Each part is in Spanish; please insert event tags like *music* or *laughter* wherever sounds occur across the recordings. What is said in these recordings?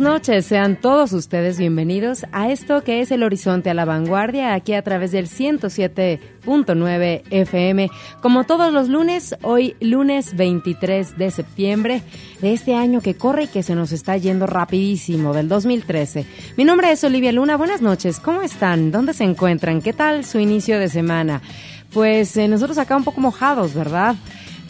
Noches, sean todos ustedes bienvenidos a esto que es el Horizonte a la Vanguardia, aquí a través del 107.9 FM. Como todos los lunes, hoy lunes 23 de septiembre de este año que corre y que se nos está yendo rapidísimo, del 2013. Mi nombre es Olivia Luna, buenas noches, ¿cómo están? ¿Dónde se encuentran? ¿Qué tal su inicio de semana? Pues eh, nosotros acá un poco mojados, ¿verdad?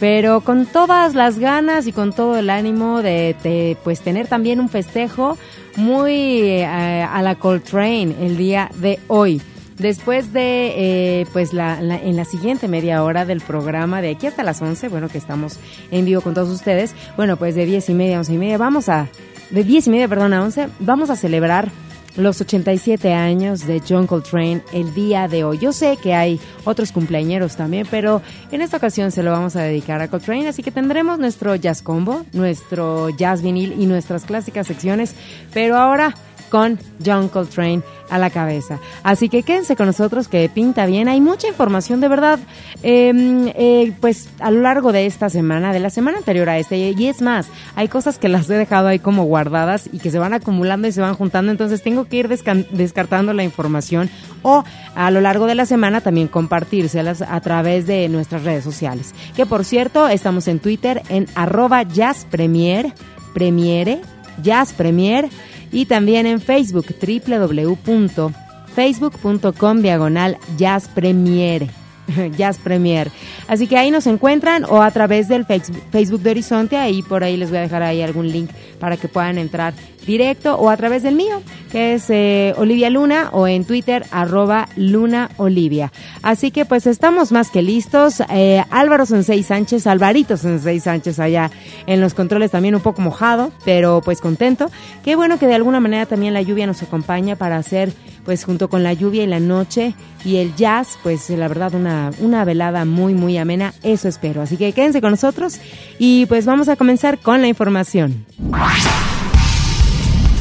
Pero con todas las ganas y con todo el ánimo de, pues tener también un festejo muy eh, a la Coltrane el día de hoy. Después de, eh, pues, la, en la siguiente media hora del programa, de aquí hasta las 11, bueno, que estamos en vivo con todos ustedes, bueno, pues de 10 y media a 11 y media, vamos a, de 10 y media, perdón, a 11, vamos a celebrar los 87 años de John Coltrane el día de hoy. Yo sé que hay otros cumpleañeros también, pero en esta ocasión se lo vamos a dedicar a Coltrane, así que tendremos nuestro jazz combo, nuestro jazz vinil y nuestras clásicas secciones, pero ahora con John Coltrane a la cabeza. Así que quédense con nosotros que pinta bien. Hay mucha información de verdad, em, eh, pues a lo largo de esta semana, de la semana anterior a este. Y es más, hay cosas que las he dejado ahí como guardadas y que se van acumulando y se van juntando. Entonces tengo que ir descartando la información o a lo largo de la semana también compartírselas a través de nuestras redes sociales. Que por cierto, estamos en Twitter en arroba jazzpremier, premiere, jazzpremier y también en Facebook www.facebook.com diagonal Jazz Premiere. *laughs* Jazz Premier. Así que ahí nos encuentran o a través del Facebook de Horizonte, ahí por ahí les voy a dejar ahí algún link para que puedan entrar directo o a través del mío, que es eh, Olivia Luna o en Twitter arroba Luna Olivia. Así que pues estamos más que listos. Eh, Álvaro Sensei Sánchez, Alvarito Sensei Sánchez allá en los controles también un poco mojado, pero pues contento. Qué bueno que de alguna manera también la lluvia nos acompaña para hacer pues junto con la lluvia y la noche y el jazz, pues la verdad una, una velada muy muy amena, eso espero. Así que quédense con nosotros y pues vamos a comenzar con la información.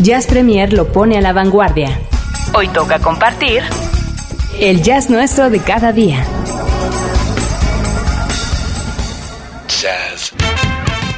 Jazz Premier lo pone a la vanguardia. Hoy toca compartir el jazz nuestro de cada día.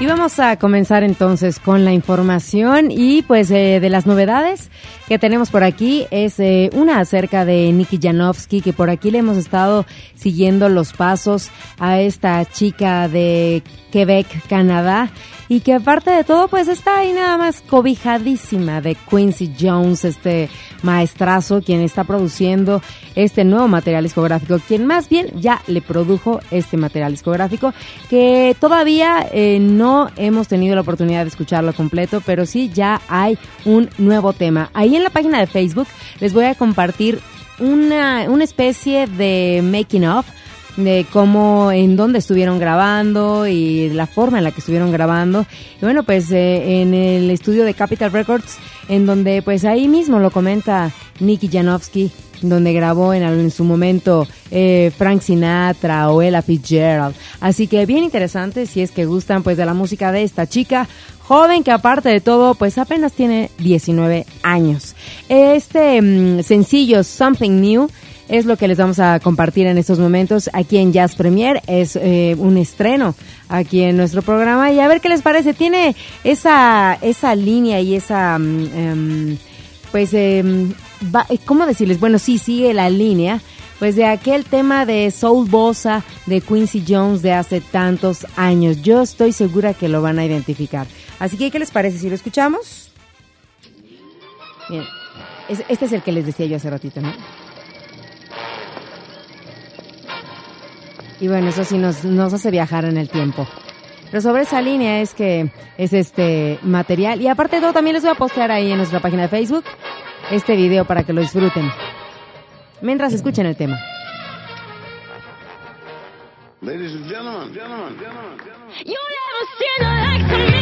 Y vamos a comenzar entonces con la información y pues eh, de las novedades que tenemos por aquí es eh, una acerca de Nikki Janowski que por aquí le hemos estado siguiendo los pasos a esta chica de Quebec, Canadá y que aparte de todo pues está ahí nada más cobijadísima de Quincy Jones, este maestrazo quien está produciendo este nuevo material discográfico, quien más bien ya le produjo este material discográfico que todavía eh, no hemos tenido la oportunidad de escucharlo completo, pero sí ya hay un nuevo tema. Ahí en la página de Facebook les voy a compartir una, una especie de making of de cómo, en dónde estuvieron grabando y la forma en la que estuvieron grabando. Y bueno, pues eh, en el estudio de Capital Records, en donde pues ahí mismo lo comenta Nicky Janowski, donde grabó en, en su momento eh, Frank Sinatra o Ella Fitzgerald. Así que bien interesante si es que gustan pues de la música de esta chica joven que aparte de todo pues apenas tiene 19 años. Este mm, sencillo Something New es lo que les vamos a compartir en estos momentos aquí en Jazz Premier. Es eh, un estreno aquí en nuestro programa y a ver qué les parece. Tiene esa, esa línea y esa, mm, em, pues, em, ¿cómo decirles? Bueno, sí, sigue la línea pues de aquel tema de Soul Bossa de Quincy Jones de hace tantos años. Yo estoy segura que lo van a identificar. Así que, ¿qué les parece si lo escuchamos? Bien, este es el que les decía yo hace ratito, ¿no? Y bueno, eso sí nos, nos hace viajar en el tiempo. Pero sobre esa línea es que es este material. Y aparte de todo, también les voy a postear ahí en nuestra página de Facebook este video para que lo disfruten. mientras escuchen el tema. Ladies and gentlemen, gentlemen, gentlemen, gentlemen.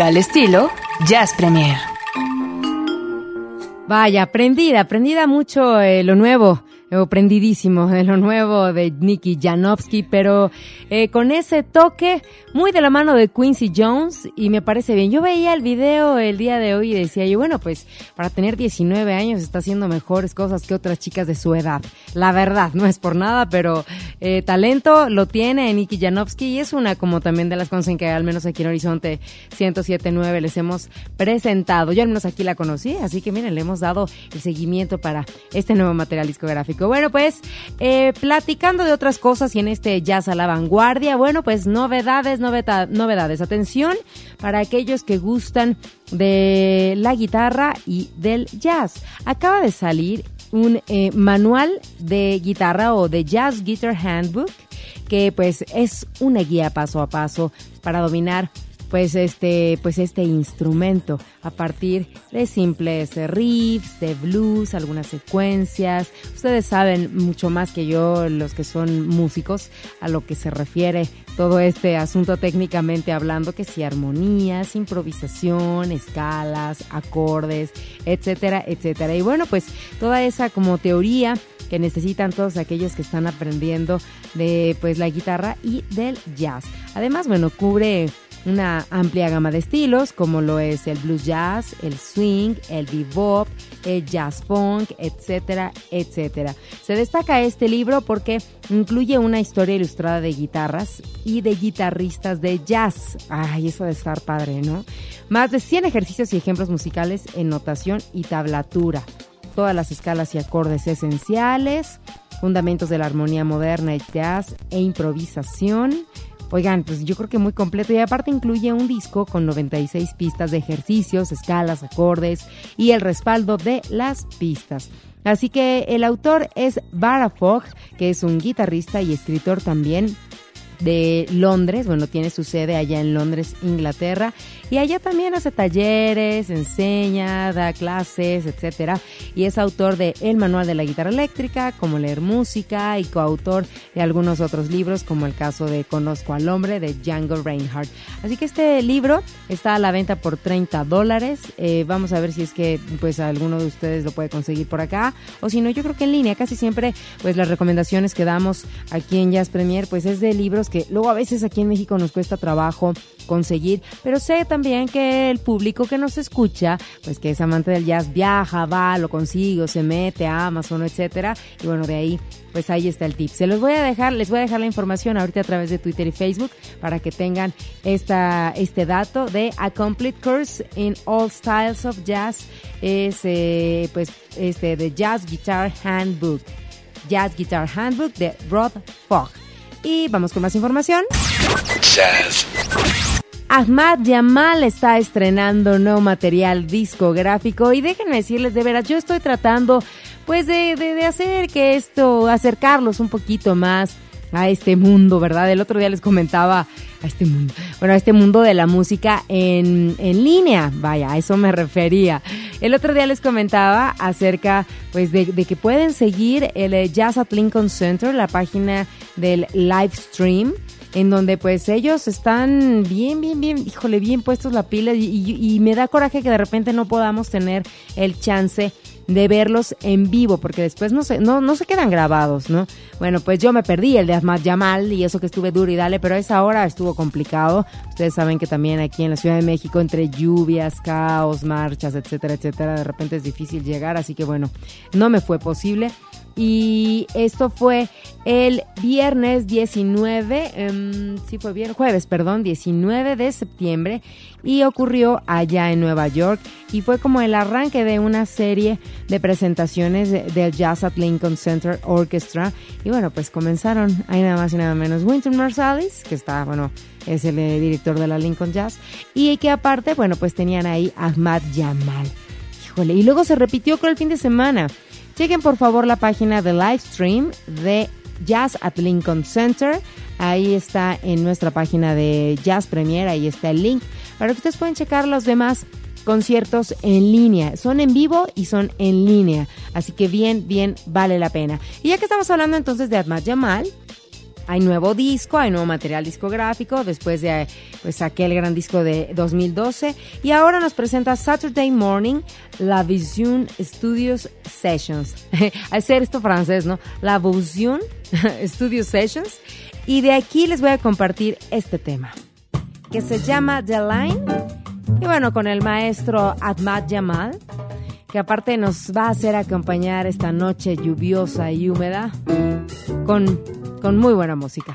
Al estilo Jazz Premier. Vaya, aprendida, aprendida mucho eh, lo nuevo, prendidísimo de lo nuevo de Nicky Janowski, pero eh, con ese toque muy de la mano de Quincy Jones y me parece bien. Yo veía el video el día de hoy y decía yo, bueno, pues para tener 19 años está haciendo mejores cosas que otras chicas de su edad. La verdad, no es por nada, pero eh, talento lo tiene Nicky Janowski y es una como también de las cosas en que al menos aquí en Horizonte 107.9 les hemos presentado. Yo al menos aquí la conocí, así que miren, le hemos dado el seguimiento para este nuevo material discográfico. Bueno, pues eh, platicando de otras cosas y en este jazz a la vanguardia, bueno, pues novedades, novedades. Atención para aquellos que gustan de la guitarra y del jazz. Acaba de salir un eh, manual de guitarra o de Jazz Guitar Handbook que pues es una guía paso a paso para dominar pues este pues este instrumento a partir de simples riffs, de blues, algunas secuencias. Ustedes saben mucho más que yo los que son músicos a lo que se refiere todo este asunto técnicamente hablando que si armonías, improvisación, escalas, acordes, etcétera, etcétera. Y bueno, pues toda esa como teoría que necesitan todos aquellos que están aprendiendo de pues la guitarra y del jazz. Además, bueno, cubre una amplia gama de estilos como lo es el blues jazz, el swing, el bebop, el jazz funk, etcétera, etcétera. Se destaca este libro porque incluye una historia ilustrada de guitarras y de guitarristas de jazz. Ay, eso de estar padre, ¿no? Más de 100 ejercicios y ejemplos musicales en notación y tablatura. Todas las escalas y acordes esenciales, fundamentos de la armonía moderna y jazz e improvisación. Oigan, pues yo creo que muy completo. Y aparte incluye un disco con 96 pistas de ejercicios, escalas, acordes y el respaldo de las pistas. Así que el autor es Bara Fogg, que es un guitarrista y escritor también de Londres, bueno, tiene su sede allá en Londres, Inglaterra, y allá también hace talleres, enseña, da clases, etcétera, y es autor de El Manual de la Guitarra Eléctrica, como leer música, y coautor de algunos otros libros, como el caso de Conozco al Hombre, de Django Reinhardt. Así que este libro está a la venta por 30 dólares, eh, vamos a ver si es que pues alguno de ustedes lo puede conseguir por acá, o si no, yo creo que en línea, casi siempre pues las recomendaciones que damos aquí en Jazz Premier, pues es de libros que luego a veces aquí en México nos cuesta trabajo conseguir, pero sé también que el público que nos escucha, pues que es amante del jazz, viaja, va, lo consigue, se mete a Amazon, etcétera, y bueno, de ahí, pues ahí está el tip. Se los voy a dejar, les voy a dejar la información ahorita a través de Twitter y Facebook para que tengan esta, este dato de A Complete Course in All Styles of Jazz, es eh, pues este de Jazz Guitar Handbook. Jazz Guitar Handbook de Rod Fogg. Y vamos con más información. Jazz. Ahmad Yamal está estrenando nuevo material discográfico y déjenme decirles de veras, yo estoy tratando pues de, hacer que esto, acercarlos un poquito más a este mundo, ¿verdad? El otro día les comentaba a este mundo, bueno, a este mundo de la música en, en línea, vaya, a eso me refería. El otro día les comentaba acerca, pues, de, de que pueden seguir el eh, Jazz at Lincoln Center, la página del live stream, en donde pues ellos están bien, bien, bien, híjole, bien puestos la pila y, me da coraje que de repente no podamos tener el chance de verlos en vivo, porque después no se, no, no se quedan grabados, ¿no? Bueno, pues yo me perdí el de Ahmad Yamal y eso que estuve duro y dale, pero a esa hora estuvo complicado. Ustedes saben que también aquí en la Ciudad de México, entre lluvias, caos, marchas, etcétera, etcétera, de repente es difícil llegar, así que bueno, no me fue posible. Y esto fue el viernes 19, em, sí fue viernes, jueves, perdón, 19 de septiembre y ocurrió allá en Nueva York y fue como el arranque de una serie de presentaciones de- del Jazz at Lincoln Center Orchestra y bueno, pues comenzaron ahí nada más y nada menos Winton Marsalis, que está, bueno, es el eh, director de la Lincoln Jazz y que aparte, bueno, pues tenían ahí Ahmad Yamal. Híjole, y luego se repitió con el fin de semana. Chequen por favor la página de live stream de Jazz at Lincoln Center. Ahí está en nuestra página de Jazz Premier, ahí está el link para que ustedes puedan checar los demás conciertos en línea. Son en vivo y son en línea. Así que bien, bien vale la pena. Y ya que estamos hablando entonces de Ahmad Jamal, hay nuevo disco, hay nuevo material discográfico después de pues aquel gran disco de 2012 y ahora nos presenta Saturday Morning La Vision Studios Sessions. *laughs* Hacer esto francés, ¿no? La Vision *laughs* Studio Sessions y de aquí les voy a compartir este tema que se llama The Line y bueno, con el maestro Ahmad Jamal que aparte nos va a hacer acompañar esta noche lluviosa y húmeda con, con muy buena música.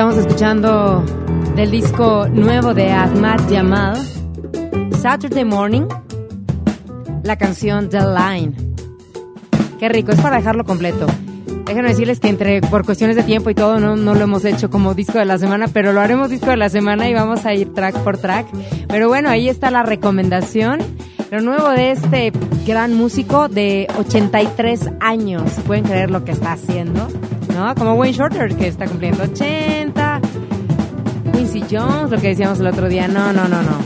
Estamos escuchando del disco nuevo de Ahmad Jamal, Saturday Morning, la canción The Line. Qué rico, es para dejarlo completo. Déjenme decirles que entre por cuestiones de tiempo y todo no, no lo hemos hecho como disco de la semana, pero lo haremos disco de la semana y vamos a ir track por track. Pero bueno, ahí está la recomendación. Lo nuevo de este gran músico de 83 años. ¿Pueden creer lo que está haciendo? ¿No? Como Wayne Shorter, que está cumpliendo 80. Quincy Jones, lo que decíamos el otro día. No, no, no, no.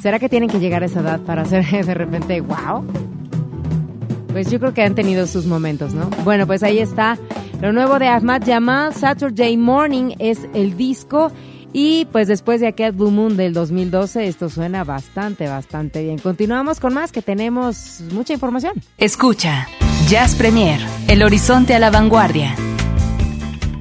¿Será que tienen que llegar a esa edad para hacer *laughs* de repente wow? Pues yo creo que han tenido sus momentos, ¿no? Bueno, pues ahí está. Lo nuevo de Ahmad Jamal, Saturday Morning, es el disco. Y pues después de aquel Blue Moon del 2012, esto suena bastante, bastante bien. Continuamos con más, que tenemos mucha información. Escucha, Jazz Premier, el horizonte a la vanguardia.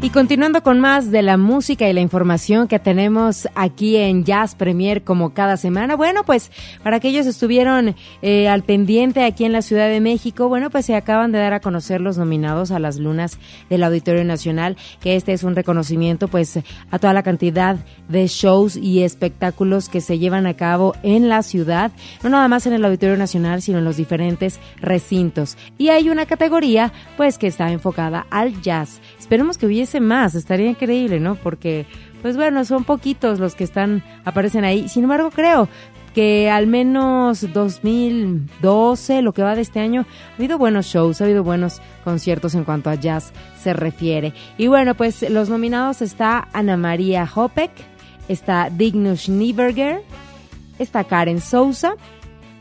Y continuando con más de la música y la información que tenemos aquí en Jazz Premier como cada semana, bueno, pues para aquellos estuvieron eh, al pendiente aquí en la Ciudad de México, bueno, pues se acaban de dar a conocer los nominados a las lunas del Auditorio Nacional, que este es un reconocimiento pues a toda la cantidad de shows y espectáculos que se llevan a cabo en la ciudad, no nada más en el Auditorio Nacional, sino en los diferentes recintos. Y hay una categoría pues que está enfocada al jazz. Esperemos que hubiese más, estaría increíble, ¿no? Porque, pues bueno, son poquitos los que están, aparecen ahí. Sin embargo, creo que al menos 2012, lo que va de este año, ha habido buenos shows, ha habido buenos conciertos en cuanto a jazz se refiere. Y bueno, pues los nominados está Ana María Hopek, está Dignus Nieberger, está Karen Sousa,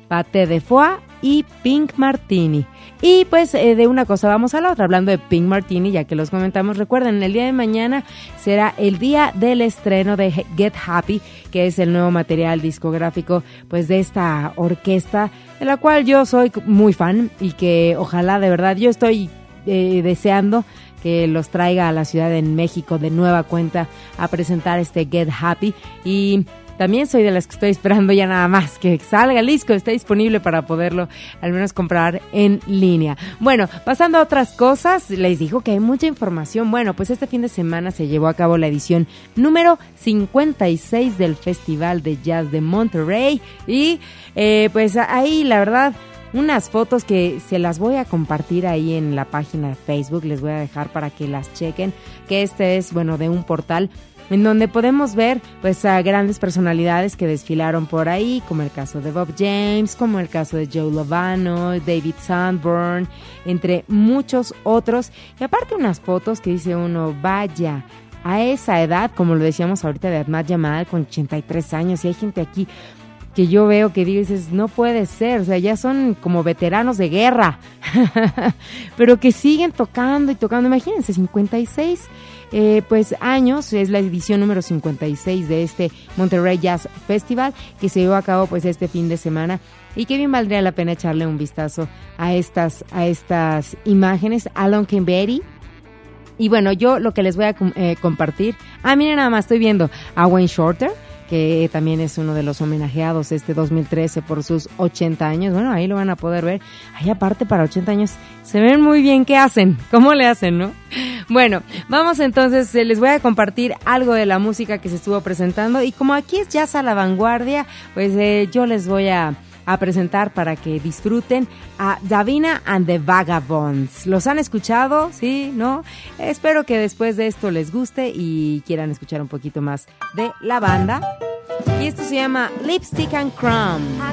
Pate de Foix y Pink Martini. Y pues eh, de una cosa vamos a la otra, hablando de Pink Martini, ya que los comentamos, recuerden, el día de mañana será el día del estreno de Get Happy, que es el nuevo material discográfico pues de esta orquesta, de la cual yo soy muy fan y que ojalá de verdad yo estoy eh, deseando que los traiga a la Ciudad de México de nueva cuenta a presentar este Get Happy. Y también soy de las que estoy esperando ya nada más que salga el disco, está disponible para poderlo al menos comprar en línea. Bueno, pasando a otras cosas, les digo que hay mucha información. Bueno, pues este fin de semana se llevó a cabo la edición número 56 del Festival de Jazz de Monterrey y eh, pues ahí la verdad unas fotos que se las voy a compartir ahí en la página de Facebook, les voy a dejar para que las chequen, que este es, bueno, de un portal en donde podemos ver pues a grandes personalidades que desfilaron por ahí, como el caso de Bob James, como el caso de Joe Lovano, David Sandburn, entre muchos otros. Y aparte unas fotos que dice uno, vaya, a esa edad, como lo decíamos ahorita de Ahmad Jamal, con 83 años, y hay gente aquí que yo veo que dices, no puede ser, o sea, ya son como veteranos de guerra, *laughs* pero que siguen tocando y tocando, imagínense, 56 eh, pues años, es la edición número 56 de este Monterrey Jazz Festival que se llevó a cabo pues este fin de semana. Y que bien valdría la pena echarle un vistazo a estas, a estas imágenes. Alan Kimberry, y bueno, yo lo que les voy a eh, compartir, ah, miren nada más, estoy viendo a Wayne Shorter, que también es uno de los homenajeados este 2013 por sus 80 años. Bueno, ahí lo van a poder ver. Ahí aparte para 80 años se ven muy bien qué hacen, *laughs* cómo le hacen, ¿no? Bueno, vamos entonces, eh, les voy a compartir algo de la música que se estuvo presentando y como aquí es jazz a la vanguardia, pues eh, yo les voy a a presentar para que disfruten a Davina and the Vagabonds. ¿Los han escuchado? ¿Sí? ¿No? Espero que después de esto les guste y quieran escuchar un poquito más de la banda. Y esto se llama Lipstick and Crumb. A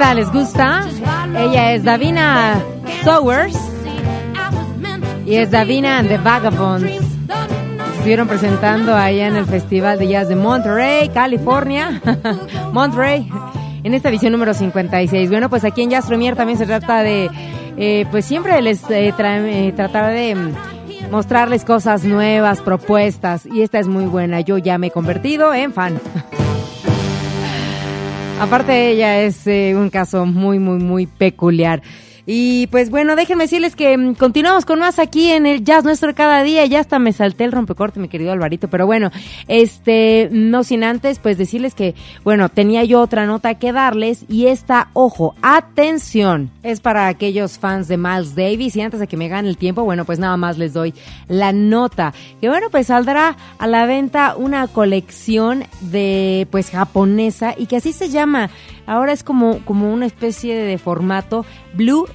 ¿Les gusta? Ella es Davina Sowers y es Davina and the Vagabonds. Estuvieron presentando allá en el Festival de Jazz de Monterey, California. *laughs* Monterey, en esta edición número 56. Bueno, pues aquí en Jazz Premier también se trata de, eh, pues siempre les eh, tra- eh, tratar de mostrarles cosas nuevas, propuestas. Y esta es muy buena. Yo ya me he convertido en fan. *laughs* Aparte ella es eh, un caso muy, muy, muy peculiar. Y pues bueno, déjenme decirles que mm, continuamos con más aquí en el Jazz Nuestro cada día. Ya hasta me salté el rompecorte, mi querido Alvarito. Pero bueno, este, no sin antes, pues decirles que, bueno, tenía yo otra nota que darles. Y esta, ojo, atención, es para aquellos fans de Miles Davis. Y antes de que me gane el tiempo, bueno, pues nada más les doy la nota. Que bueno, pues saldrá a la venta una colección de, pues, japonesa. Y que así se llama. Ahora es como, como una especie de formato Blue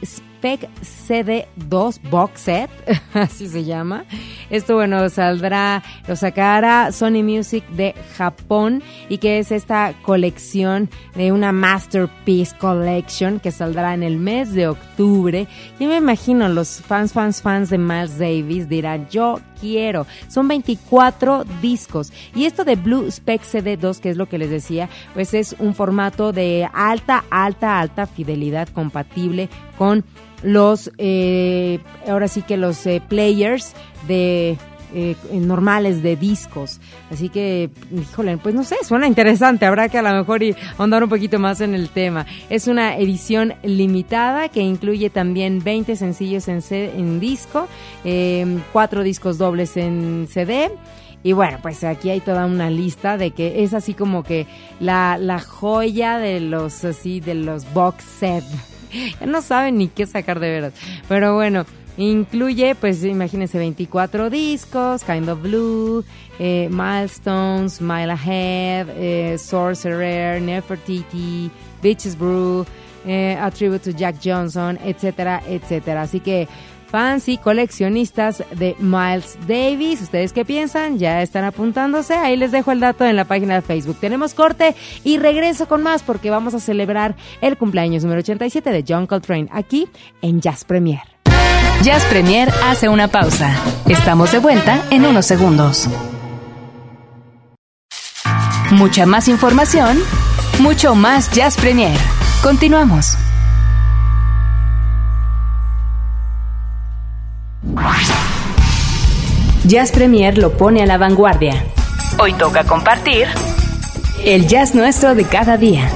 Spec CD2 Box Set, *laughs* así se llama. Esto, bueno, saldrá, lo sacará Sony Music de Japón y que es esta colección de una Masterpiece Collection que saldrá en el mes de octubre. Y me imagino los fans, fans, fans de Miles Davis dirán, yo quiero. Son 24 discos. Y esto de Blue Spec CD2, que es lo que les decía, pues es un formato de alta, alta, alta fidelidad compatible con los, eh, ahora sí que los eh, players de eh, normales de discos. Así que, híjole, pues no sé, suena interesante. Habrá que a lo mejor ir ahondar un poquito más en el tema. Es una edición limitada que incluye también 20 sencillos en, en disco, eh, cuatro discos dobles en CD. Y bueno, pues aquí hay toda una lista de que es así como que la, la joya de los así de los box set. *laughs* No saben ni qué sacar de veras. Pero bueno, incluye, pues imagínense, 24 discos, Kind of Blue, eh, Milestones, Mile Ahead, eh, Sorcerer, Nefertiti, Bitches Brew, eh, A Tribute to Jack Johnson, etcétera, etcétera. Así que fans y coleccionistas de Miles Davis. ¿Ustedes qué piensan? ¿Ya están apuntándose? Ahí les dejo el dato en la página de Facebook. Tenemos corte y regreso con más porque vamos a celebrar el cumpleaños número 87 de John Coltrane aquí en Jazz Premier. Jazz Premier hace una pausa. Estamos de vuelta en unos segundos. Mucha más información, mucho más Jazz Premier. Continuamos. Jazz Premier lo pone a la vanguardia. Hoy toca compartir el jazz nuestro de cada día.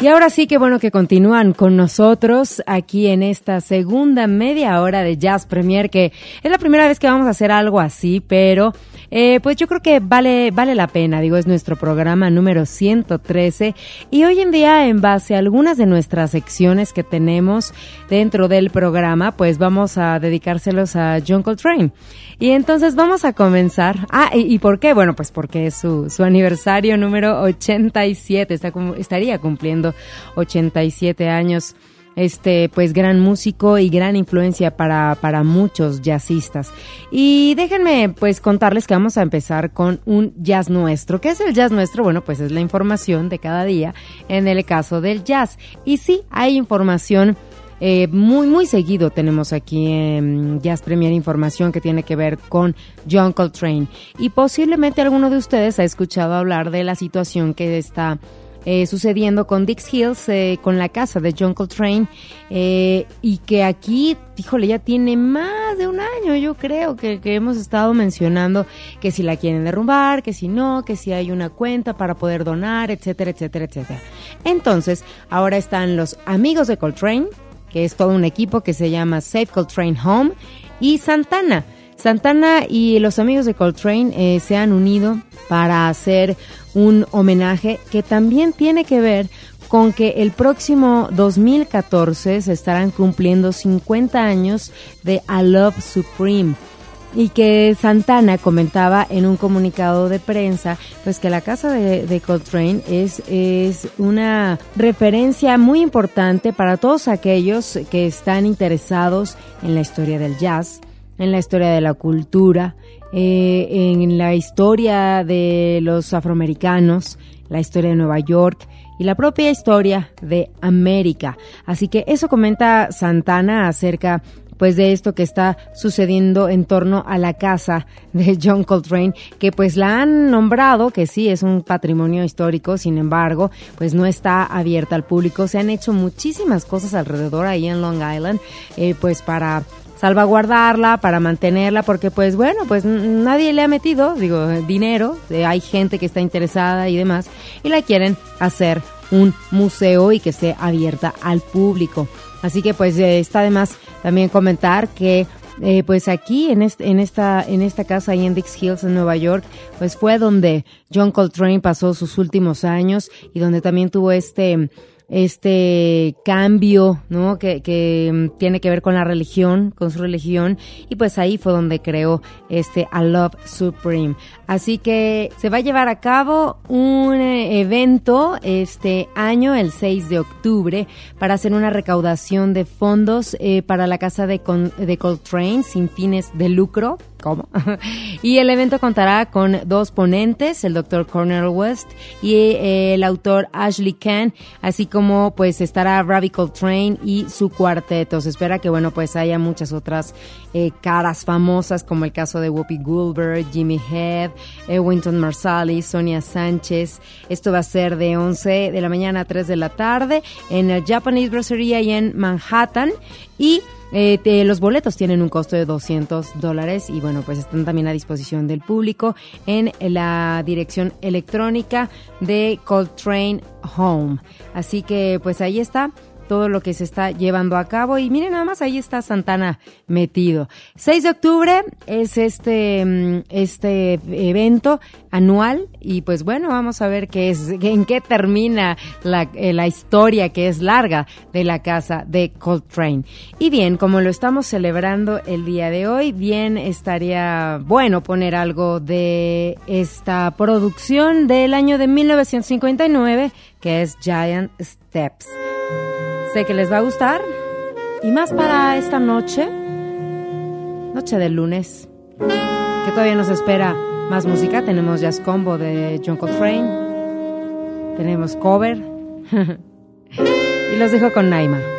Y ahora sí que bueno que continúan con nosotros aquí en esta segunda media hora de Jazz Premier, que es la primera vez que vamos a hacer algo así, pero eh, pues yo creo que vale, vale la pena, digo, es nuestro programa número 113 y hoy en día en base a algunas de nuestras secciones que tenemos dentro del programa, pues vamos a dedicárselos a John Coltrane. Y entonces vamos a comenzar. Ah, ¿y, y por qué? Bueno, pues porque es su, su aniversario número 87. Está estaría cumpliendo 87 años. Este, pues gran músico y gran influencia para, para muchos jazzistas. Y déjenme pues contarles que vamos a empezar con un jazz nuestro. ¿Qué es el jazz nuestro? Bueno, pues es la información de cada día en el caso del jazz. Y sí, hay información eh, muy, muy seguido tenemos aquí en Jazz Premier información que tiene que ver con John Coltrane. Y posiblemente alguno de ustedes ha escuchado hablar de la situación que está eh, sucediendo con Dix Hills, eh, con la casa de John Coltrane, eh, y que aquí, híjole, ya tiene más de un año, yo creo, que, que hemos estado mencionando que si la quieren derrumbar, que si no, que si hay una cuenta para poder donar, etcétera, etcétera, etcétera. Entonces, ahora están los amigos de Coltrane, que es todo un equipo que se llama Safe Coltrane Home, y Santana. Santana y los amigos de Coltrane eh, se han unido para hacer un homenaje que también tiene que ver con que el próximo 2014 se estarán cumpliendo 50 años de A Love Supreme. Y que Santana comentaba en un comunicado de prensa pues que la casa de, de Coltrane es, es una referencia muy importante para todos aquellos que están interesados en la historia del jazz, en la historia de la cultura eh, en la historia de los afroamericanos, la historia de Nueva York y la propia historia de América. Así que eso comenta Santana acerca pues de esto que está sucediendo en torno a la casa de John Coltrane, que pues la han nombrado, que sí es un patrimonio histórico, sin embargo, pues no está abierta al público. Se han hecho muchísimas cosas alrededor ahí en Long Island, eh, pues para salvaguardarla, para mantenerla, porque pues bueno, pues nadie le ha metido, digo, dinero, eh, hay gente que está interesada y demás, y la quieren hacer un museo y que esté abierta al público. Así que pues eh, está de más también comentar que eh, pues aquí en, este, en, esta, en esta casa ahí en Dix Hills en Nueva York, pues fue donde John Coltrane pasó sus últimos años y donde también tuvo este este cambio, ¿no? Que, que mm, tiene que ver con la religión, con su religión, y pues ahí fue donde creó este A Love Supreme. Así que se va a llevar a cabo un eh, evento este año, el 6 de octubre, para hacer una recaudación de fondos eh, para la casa de, Con- de Coltrane sin fines de lucro. ¿Cómo? *laughs* y el evento contará con dos ponentes, el doctor Cornel West y eh, el autor Ashley Kahn, así como pues estará Ravi Coltrane y su cuarteto. Se espera que bueno pues haya muchas otras eh, caras famosas como el caso de Whoopi Goldberg, Jimmy Head, eh, Winton Marsalis, Sonia Sánchez. Esto va a ser de 11 de la mañana a 3 de la tarde en el Japanese Brasserie y en Manhattan y eh, los boletos tienen un costo de 200 dólares y bueno, pues están también a disposición del público en la dirección electrónica de Coltrane Home. Así que pues ahí está todo lo que se está llevando a cabo y miren nada más ahí está Santana metido. 6 de octubre es este mm, este evento anual y pues bueno, vamos a ver qué es en qué termina la, eh, la historia que es larga de la casa de Coltrane. Y bien, como lo estamos celebrando el día de hoy, bien estaría bueno poner algo de esta producción del año de 1959 que es Giant Steps. Sé que les va a gustar. Y más para esta noche, noche del lunes, que todavía nos espera más música. Tenemos Jazz Combo de John Coltrane. Tenemos cover. *laughs* y los dejo con Naima.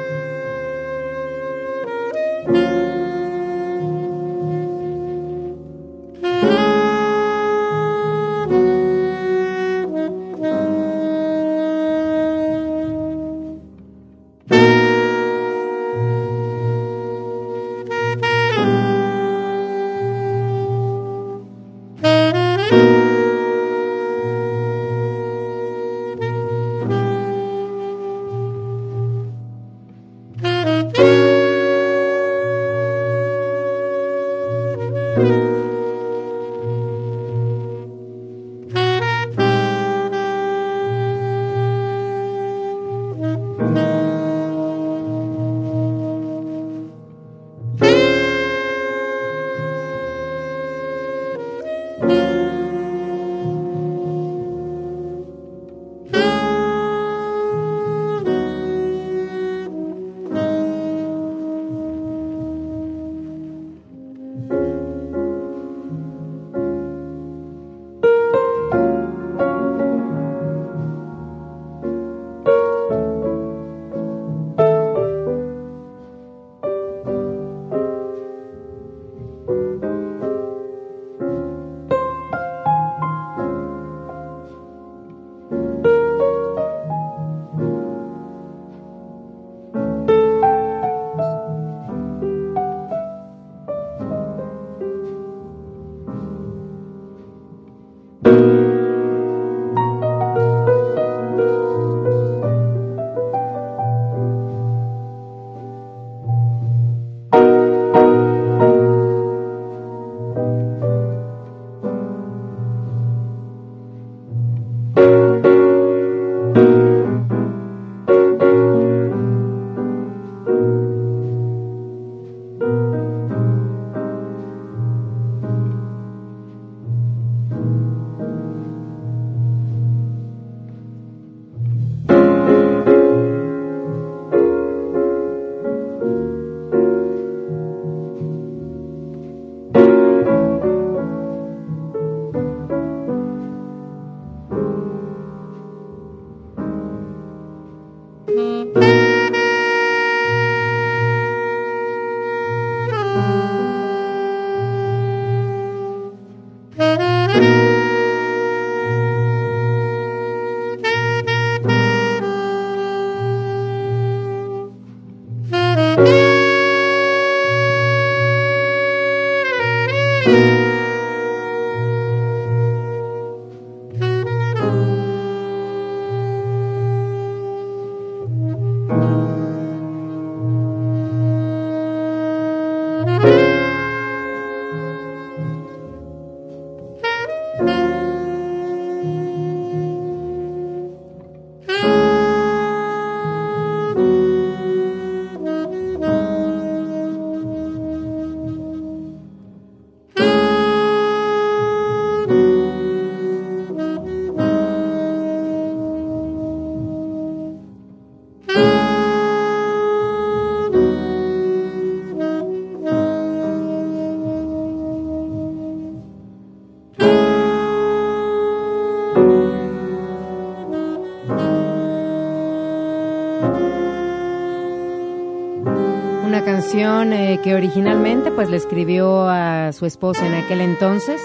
Canción eh, que originalmente pues le escribió a su esposa en aquel entonces,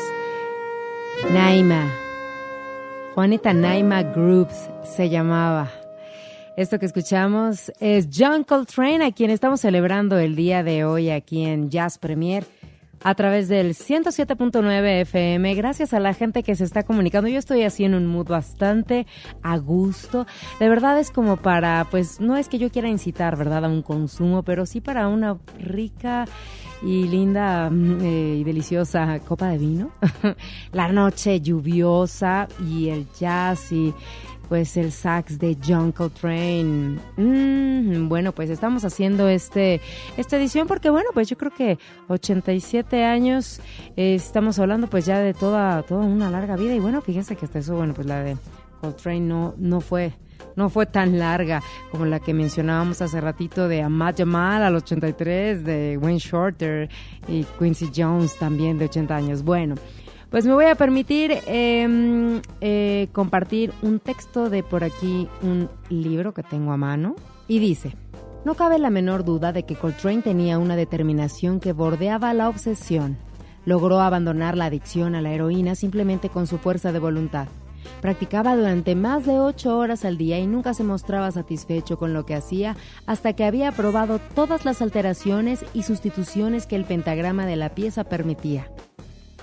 Naima. Juanita Naima Groups se llamaba. Esto que escuchamos es John Coltrane, a quien estamos celebrando el día de hoy aquí en Jazz Premier a través del 107.9 FM. Gracias a la gente que se está comunicando. Yo estoy así en un mood bastante a gusto. De verdad es como para, pues no es que yo quiera incitar, ¿verdad?, a un consumo, pero sí para una rica y linda mm, eh, y deliciosa copa de vino. *laughs* la noche lluviosa y el jazz y pues el sax de John Coltrane. Mm, bueno, pues estamos haciendo este esta edición porque bueno, pues yo creo que 87 años eh, estamos hablando pues ya de toda toda una larga vida y bueno, fíjense que hasta eso bueno, pues la de Coltrane no no fue no fue tan larga como la que mencionábamos hace ratito de Ahmad Jamal al 83, de Wayne Shorter y Quincy Jones también de 80 años. Bueno, pues me voy a permitir eh, eh, compartir un texto de por aquí, un libro que tengo a mano, y dice, no cabe la menor duda de que Coltrane tenía una determinación que bordeaba la obsesión. Logró abandonar la adicción a la heroína simplemente con su fuerza de voluntad. Practicaba durante más de ocho horas al día y nunca se mostraba satisfecho con lo que hacía hasta que había probado todas las alteraciones y sustituciones que el pentagrama de la pieza permitía.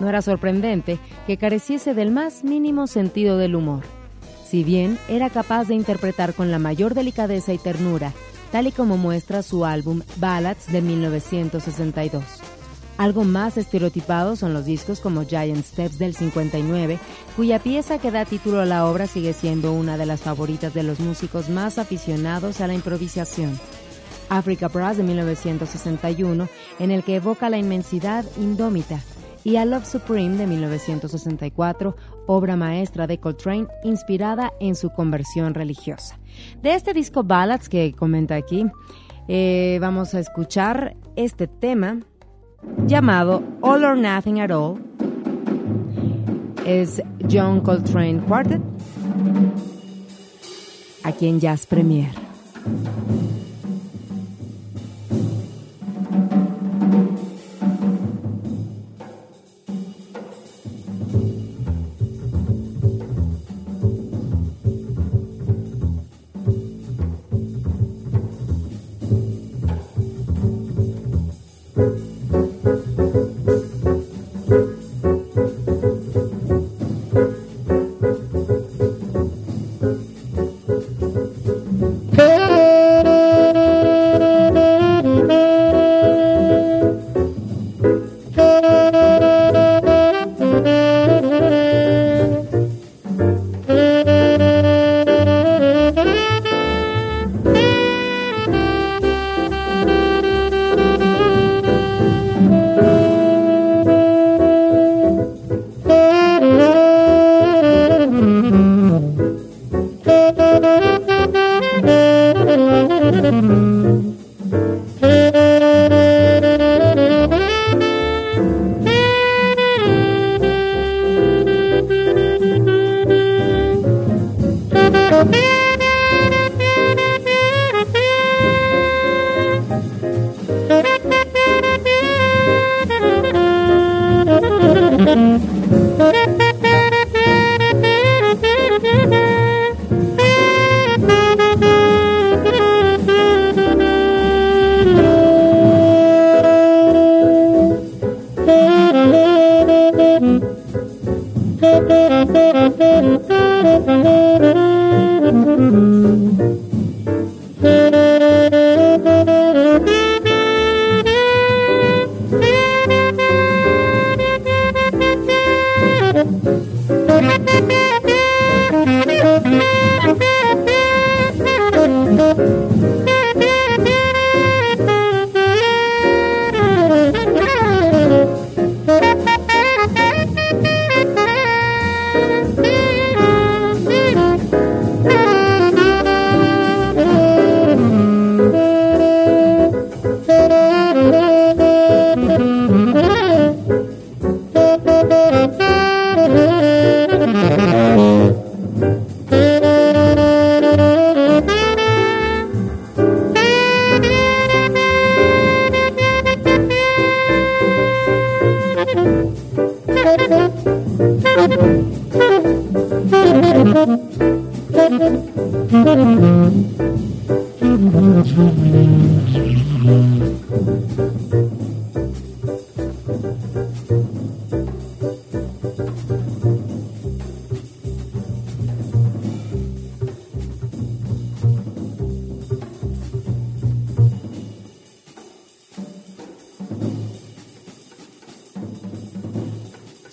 No era sorprendente que careciese del más mínimo sentido del humor. Si bien era capaz de interpretar con la mayor delicadeza y ternura, tal y como muestra su álbum Ballads de 1962. Algo más estereotipado son los discos como Giant Steps del 59, cuya pieza que da título a la obra sigue siendo una de las favoritas de los músicos más aficionados a la improvisación. Africa Brass de 1961, en el que evoca la inmensidad indómita, y A Love Supreme de 1964, obra maestra de Coltrane inspirada en su conversión religiosa. De este disco Ballads que comenta aquí, eh, vamos a escuchar este tema llamado All or Nothing at All. Es John Coltrane Quartet, aquí en Jazz Premier. Thank you.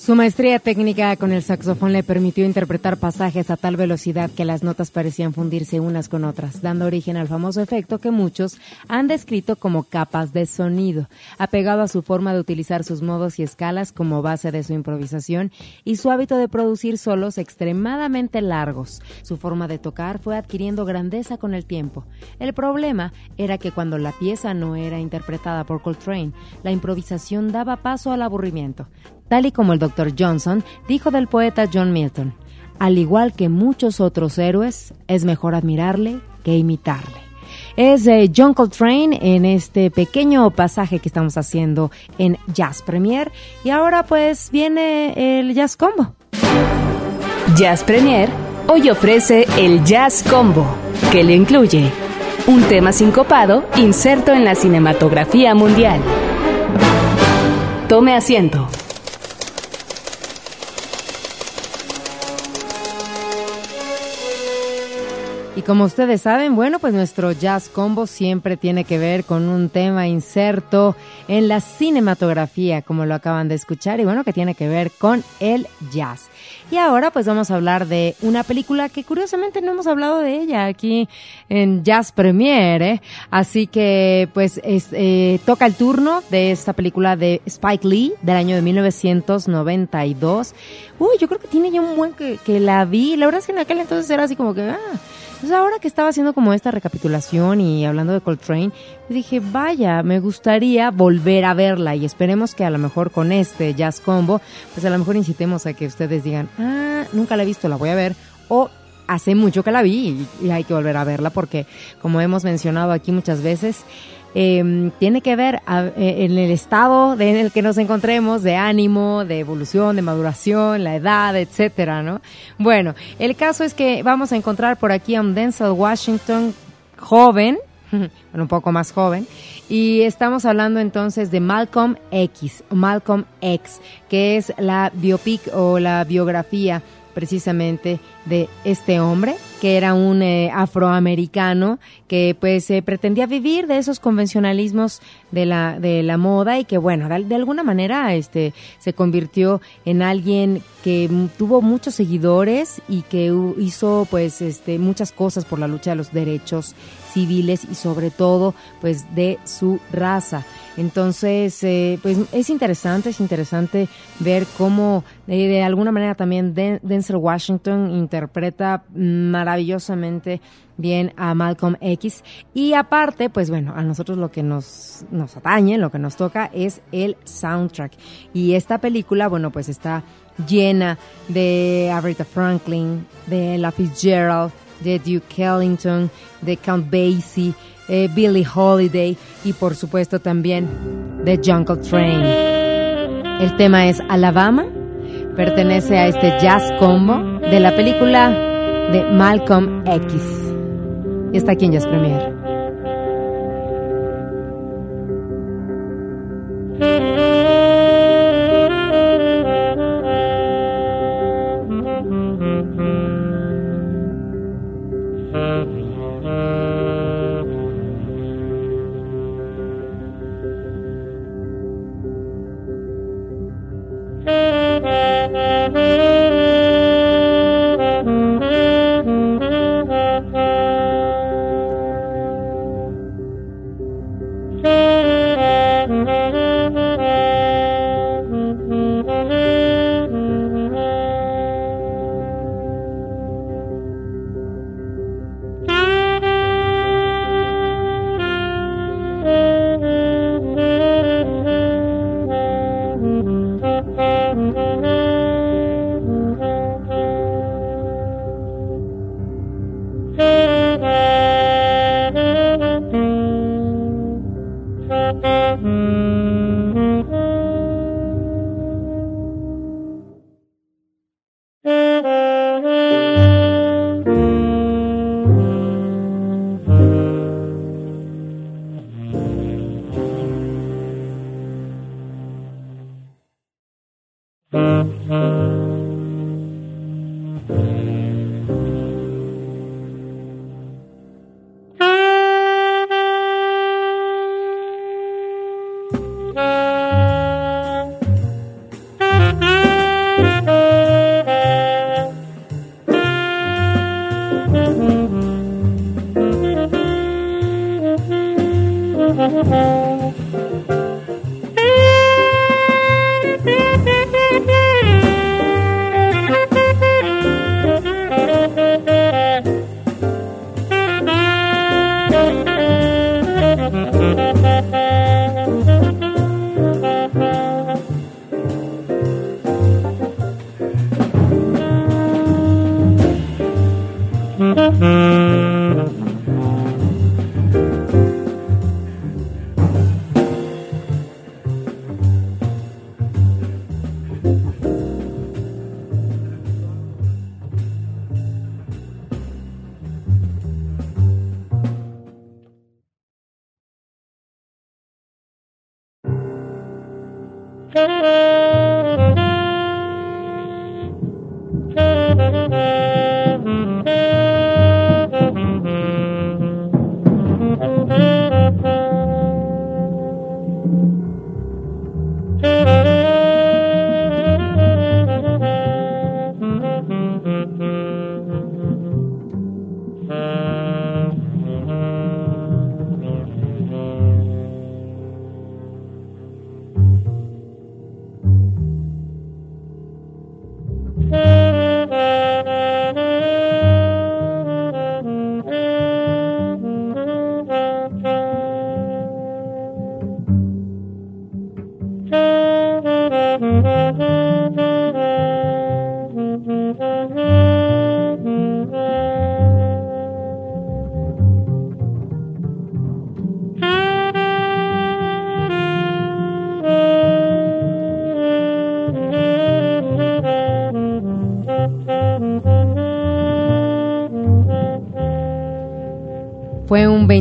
Su maestría técnica con el saxofón le permitió interpretar pasajes a tal velocidad que las notas parecían fundirse unas con otras, dando origen al famoso efecto que muchos han descrito como capas de sonido, apegado a su forma de utilizar sus modos y escalas como base de su improvisación y su hábito de producir solos extremadamente largos. Su forma de tocar fue adquiriendo grandeza con el tiempo. El problema era que cuando la pieza no era interpretada por Coltrane, la improvisación daba paso al aburrimiento tal y como el Dr. Johnson dijo del poeta John Milton. Al igual que muchos otros héroes, es mejor admirarle que imitarle. Es John Coltrane en este pequeño pasaje que estamos haciendo en Jazz Premier. Y ahora pues viene el Jazz Combo. Jazz Premier hoy ofrece el Jazz Combo, que le incluye un tema sincopado inserto en la cinematografía mundial. Tome asiento. Y como ustedes saben, bueno, pues nuestro jazz combo siempre tiene que ver con un tema inserto en la cinematografía, como lo acaban de escuchar, y bueno, que tiene que ver con el jazz. Y ahora pues vamos a hablar de una película que curiosamente no hemos hablado de ella aquí en Jazz Premiere, ¿eh? así que pues es, eh, toca el turno de esta película de Spike Lee del año de 1992. Uy, yo creo que tiene ya un buen que, la vi, la verdad es que en aquel entonces era así como que... Ah, pues ahora que estaba haciendo como esta recapitulación y hablando de Coltrane, dije, vaya, me gustaría volver a verla y esperemos que a lo mejor con este Jazz Combo, pues a lo mejor incitemos a que ustedes digan, ah, nunca la he visto, la voy a ver, o hace mucho que la vi y, hay que volver a verla porque, como hemos mencionado aquí muchas veces, eh, tiene que ver eh, en el estado de, en el que nos encontremos, de ánimo, de evolución, de maduración, la edad, etcétera, ¿no? Bueno, el caso es que vamos a encontrar por aquí a un Denzel Washington joven, *laughs* bueno, un poco más joven, y estamos hablando entonces de Malcolm X, Malcolm X, que es la biopic o la biografía precisamente de este hombre, que era un eh, afroamericano que pues eh, pretendía vivir de esos convencionalismos de la, de la moda y que bueno, de, alguna manera este se convirtió en alguien que tuvo muchos seguidores y que hizo pues este muchas cosas por la lucha de los derechos civiles y sobre todo pues de su raza. Entonces, eh, pues es interesante, es interesante ver cómo eh, de alguna manera también Den- Denzel Washington interpreta maravillosamente bien a Malcolm X. Y aparte, pues bueno, a nosotros lo que nos, nos atañe, lo que nos toca es el soundtrack. Y esta película, bueno, pues está llena de Aretha Franklin, de Ella Fitzgerald, de Duke Ellington, de Count Basie, eh, Billie Holiday y por supuesto también de John Coltrane. El tema es Alabama, pertenece a este jazz combo de la película de Malcolm X. Está aquí en Jazz Premier.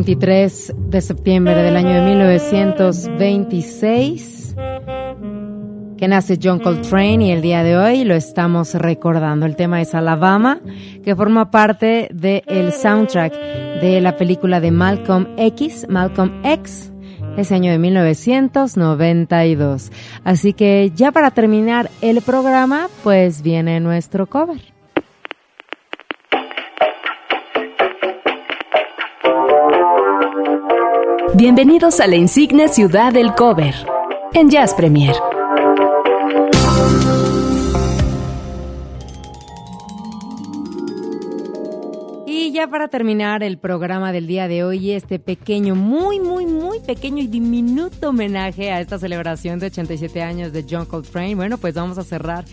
23 de septiembre del año de 1926 que nace John Coltrane y el día de hoy lo estamos recordando. El tema es Alabama, que forma parte del soundtrack de la película de Malcolm X, Malcolm X, ese año de 1992. Así que ya para terminar el programa, pues viene nuestro cover. Bienvenidos a la insigne ciudad del cover en Jazz Premier. Y ya para terminar el programa del día de hoy, este pequeño, muy, muy, muy pequeño y diminuto homenaje a esta celebración de 87 años de John Coltrane, bueno, pues vamos a cerrar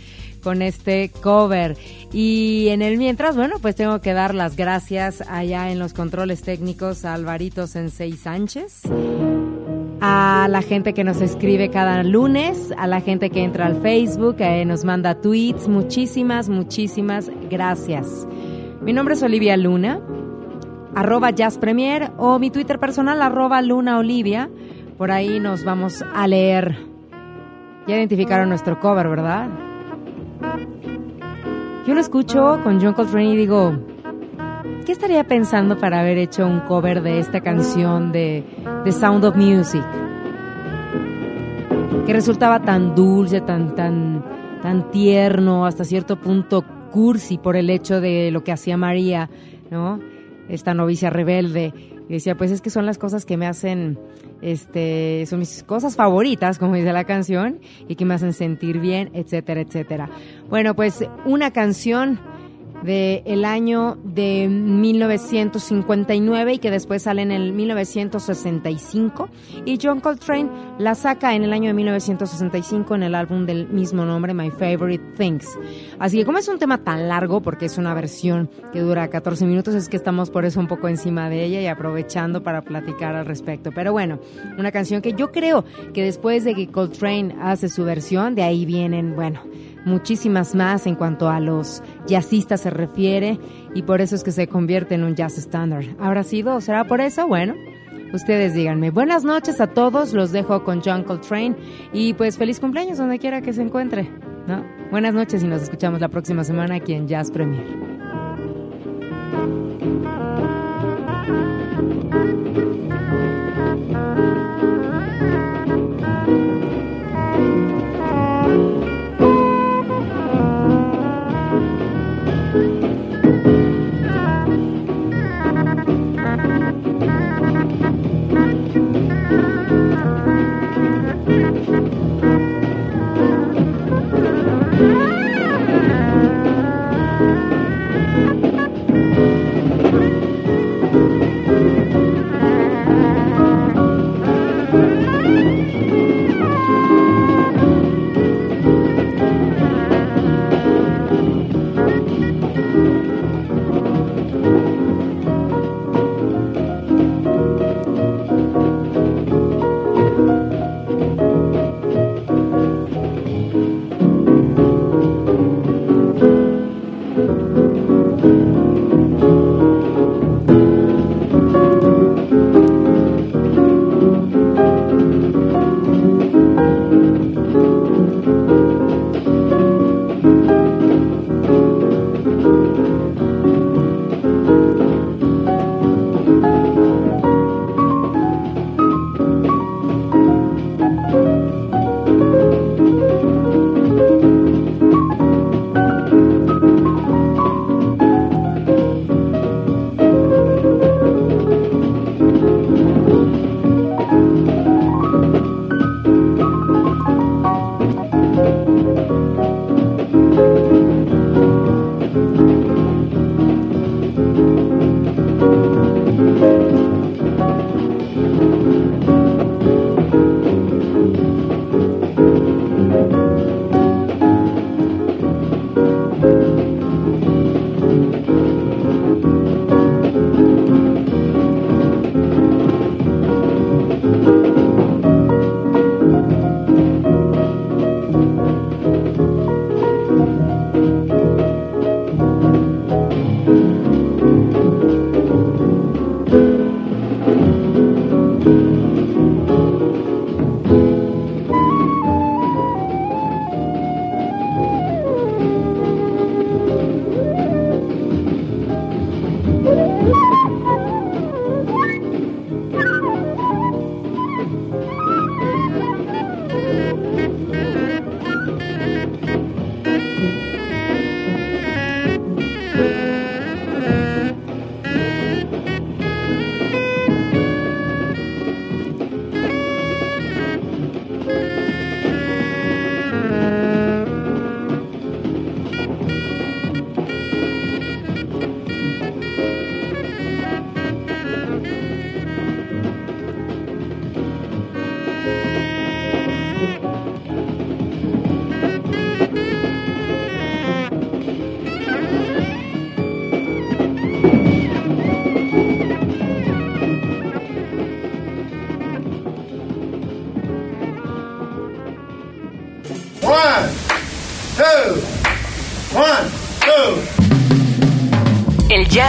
con este cover. Y en el mientras, bueno, pues tengo que dar las gracias allá en los controles técnicos a Alvarito Sensei Sánchez, a la gente que nos escribe cada lunes, a la gente que entra al Facebook, eh, nos manda tweets, muchísimas, muchísimas gracias. Mi nombre es Olivia Luna, arroba Jazz Premier o mi Twitter personal, arroba Luna Olivia. Por ahí nos vamos a leer. Ya identificaron nuestro cover, ¿verdad? Yo lo escucho con John Coltrane y digo, ¿qué estaría pensando para haber hecho un cover de esta canción de The Sound of Music? Que resultaba tan dulce, tan, tan, tan tierno, hasta cierto punto cursi por el hecho de lo que hacía María, ¿no? Esta novicia rebelde. Y decía, pues es que son las cosas que me hacen, este, son mis cosas favoritas, como dice la canción, y que me hacen sentir bien, etcétera, etcétera. Bueno, pues una canción de el año de 1959 y que después sale en el 1965 y John Coltrane la saca en el año de 1965 en el álbum del mismo nombre My Favorite Things. Así que como es un tema tan largo porque es una versión que dura 14 minutos es que estamos por eso un poco encima de ella y aprovechando para platicar al respecto. Pero bueno, una canción que yo creo que después de que Coltrane hace su versión, de ahí vienen, bueno, muchísimas más en cuanto a los jazzistas se refiere y por eso es que se convierte en un jazz standard. ¿Habrá sido será por eso? Bueno, ustedes díganme. Buenas noches a todos, los dejo con John Coltrane y pues feliz cumpleaños donde quiera que se encuentre. ¿no? Buenas noches y nos escuchamos la próxima semana aquí en Jazz Premier.